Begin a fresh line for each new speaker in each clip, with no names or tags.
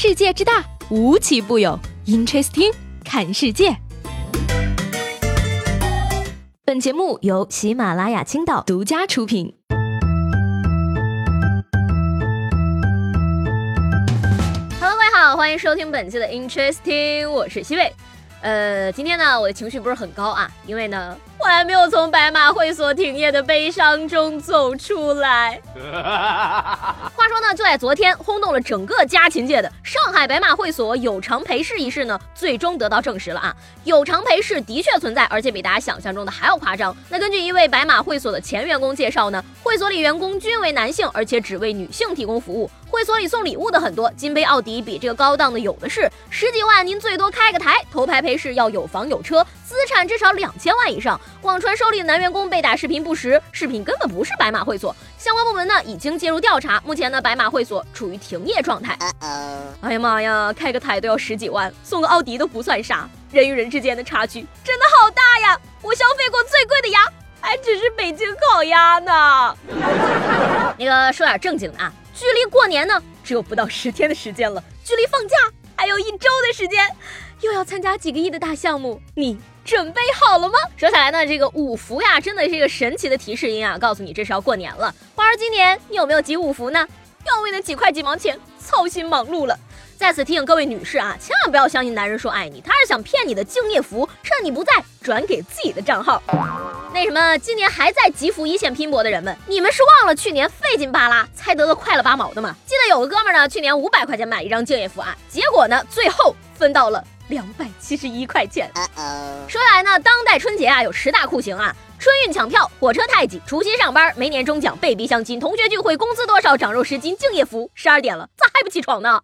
世界之大，无奇不有。Interesting，看世界。本节目由喜马拉雅青岛独家出品。
Hello，各位好，欢迎收听本期的 Interesting，我是西贝。呃，今天呢，我的情绪不是很高啊，因为呢，我还没有从白马会所停业的悲伤中走出来。话说呢，就在昨天，轰动了整个家禽界的上海白马会所有偿陪侍一事呢，最终得到证实了啊，有偿陪侍的确存在，而且比大家想象中的还要夸张。那根据一位白马会所的前员工介绍呢，会所里员工均为男性，而且只为女性提供服务。会所里送礼物的很多，金杯、奥迪比这个高档的有的是，十几万您最多开个台。头牌陪侍要有房有车，资产至少两千万以上。网传收礼的男员工被打视频不实，视频根本不是白马会所。相关部门呢已经介入调查，目前呢白马会所处于停业状态。哎呀妈呀，开个台都要十几万，送个奥迪都不算啥，人与人之间的差距真的好大呀！我消费过最贵的鸭，还只是北京烤鸭呢。那个说点正经的啊。距离过年呢，只有不到十天的时间了；距离放假还有一周的时间，又要参加几个亿的大项目，你准备好了吗？说起来呢，这个五福呀，真的是一个神奇的提示音啊，告诉你这是要过年了。花儿今年你有没有集五福呢？要为那几块几毛钱操心忙碌了。在此提醒各位女士啊，千万不要相信男人说爱你，他是想骗你的敬业福，趁你不在转给自己的账号。那什么，今年还在吉福一线拼搏的人们，你们是忘了去年费劲巴拉才得了快了八毛的吗？记得有个哥们呢，去年五百块钱买一张敬业福啊，结果呢，最后分到了两百七十一块钱。说来呢，当代春节啊，有十大酷刑啊：春运抢票、火车太挤、除夕上班、没年终奖、被逼相亲、同学聚会、工资多少、长肉十斤、敬业福。十二点了，咋还不起床呢？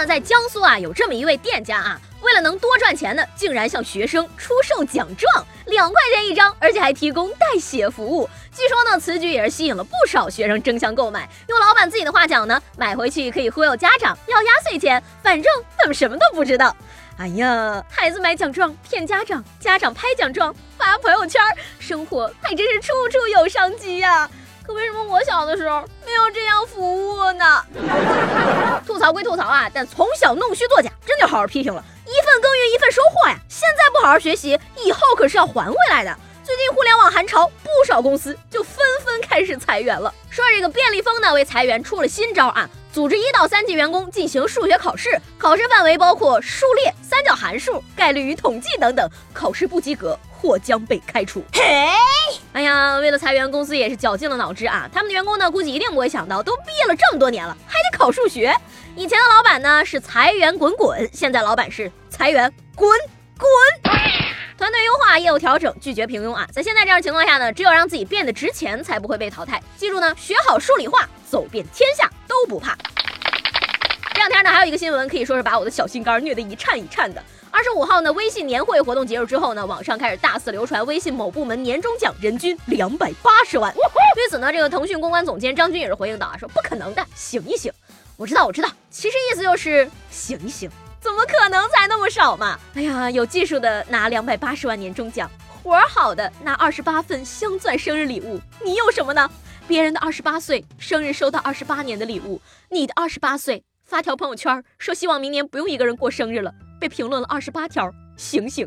呢，在江苏啊，有这么一位店家啊，为了能多赚钱呢，竟然向学生出售奖状，两块钱一张，而且还提供代写服务。据说呢，此举也是吸引了不少学生争相购买。用老板自己的话讲呢，买回去可以忽悠家长要压岁钱，反正他们什么都不知道。哎呀，孩子买奖状骗家长，家长拍奖状发朋友圈，生活还真是处处有商机呀。可为什么我小的时候没有这样服务呢？吐槽归吐槽啊，但从小弄虚作假，真得好好批评了。一份耕耘一份收获呀，现在不好好学习，以后可是要还回来的。最近互联网寒潮，不少公司就纷纷开始裁员了。说这个便利蜂呢，为裁员出了新招啊，组织一到三级员工进行数学考试，考试范围包括数列、三角函数、概率与统计等等，考试不及格。或将被开除。嘿，哎呀，为了裁员，公司也是绞尽了脑汁啊。他们的员工呢，估计一定不会想到，都毕业了这么多年了，还得考数学。以前的老板呢是裁员滚滚，现在老板是裁员滚滚。团队优化，业务调整，拒绝平庸啊。在现在这样情况下呢，只有让自己变得值钱，才不会被淘汰。记住呢，学好数理化，走遍天下都不怕。这两天呢，还有一个新闻，可以说是把我的小心肝虐得一颤一颤的。二十五号呢，微信年会活动结束之后呢，网上开始大肆流传微信某部门年终奖人均两百八十万。对此呢，这个腾讯公关总监张军也是回应道啊，说不可能的，醒一醒。我知道，我知道，其实意思就是醒一醒，怎么可能才那么少嘛？哎呀，有技术的拿两百八十万年终奖，活儿好的拿二十八份镶钻生日礼物，你有什么呢？别人的二十八岁生日收到二十八年的礼物，你的二十八岁发条朋友圈说希望明年不用一个人过生日了。被评论了二十八条，醒醒，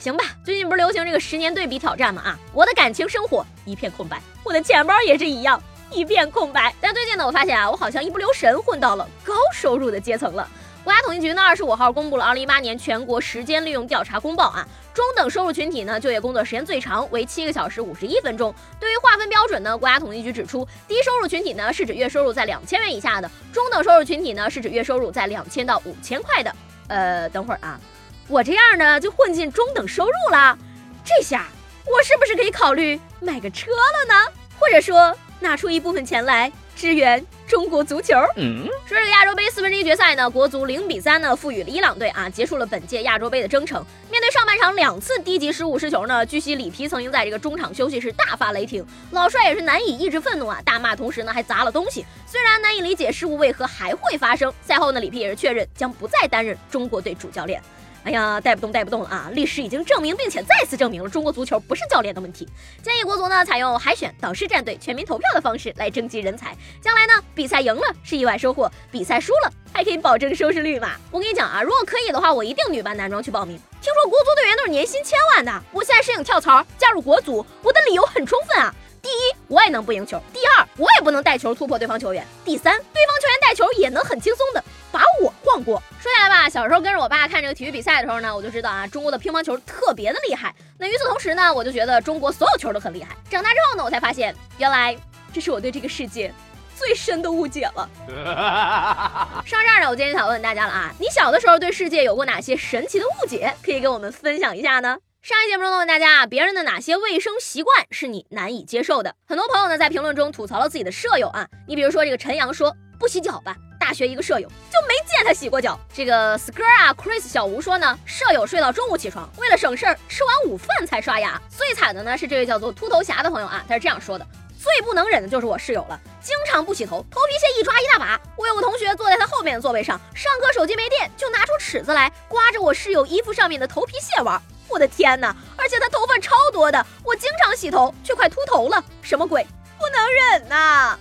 行吧。最近不是流行这个十年对比挑战吗？啊，我的感情生活一片空白，我的钱包也是一样一片空白。但最近呢，我发现啊，我好像一不留神混到了高收入的阶层了。国家统计局呢，二十五号公布了二零一八年全国时间利用调查公报啊。中等收入群体呢，就业工作时间最长为七个小时五十一分钟。对于划分标准呢，国家统计局指出，低收入群体呢是指月收入在两千元以下的；中等收入群体呢是指月收入在两千到五千块的。呃，等会儿啊，我这样呢就混进中等收入了，这下我是不是可以考虑买个车了呢？或者说拿出一部分钱来支援中国足球？嗯，说这个亚洲杯四分之一决赛呢，国足零比三呢负于了伊朗队啊，结束了本届亚洲杯的征程。面对上半场两次低级失误失球呢，据悉里皮曾经在这个中场休息室大发雷霆，老帅也是难以抑制愤怒啊，大骂同时呢还砸了东西。虽然难以理解失误为何还会发生，赛后呢里皮也是确认将不再担任中国队主教练。哎呀，带不动带不动了啊！历史已经证明，并且再次证明了中国足球不是教练的问题。建议国足呢采用海选、导师战队、全民投票的方式来征集人才。将来呢，比赛赢了是意外收获，比赛输了还可以保证收视率嘛。我跟你讲啊，如果可以的话，我一定女扮男装去报名。听说国足队员都是年薪千万的，我现在申请跳槽加入国足，我的理由很充分啊。第一，我也能不赢球；第二，我也不能带球突破对方球员；第三，对方球员带球也能很轻松的。把我晃过。说下来吧，小时候跟着我爸看这个体育比赛的时候呢，我就知道啊，中国的乒乓球特别的厉害。那与此同时呢，我就觉得中国所有球都很厉害。长大之后呢，我才发现，原来这是我对这个世界最深的误解了。上这儿呢，我今天想问大家了啊，你小的时候对世界有过哪些神奇的误解？可以跟我们分享一下呢？上一节目中问大家啊，别人的哪些卫生习惯是你难以接受的？很多朋友呢在评论中吐槽了自己的舍友啊，你比如说这个陈阳说不洗脚吧。大学一个舍友就没见他洗过脚。这个 skr 啊，Chris 小吴说呢，舍友睡到中午起床，为了省事儿，吃完午饭才刷牙。最惨的呢是这位叫做秃头侠的朋友啊，他是这样说的：最不能忍的就是我室友了，经常不洗头，头皮屑一抓一大把。我有个同学坐在他后面的座位上，上课手机没电，就拿出尺子来刮着我室友衣服上面的头皮屑玩。我的天哪！而且他头发超多的，我经常洗头却快秃头了，什么鬼？不能忍呐！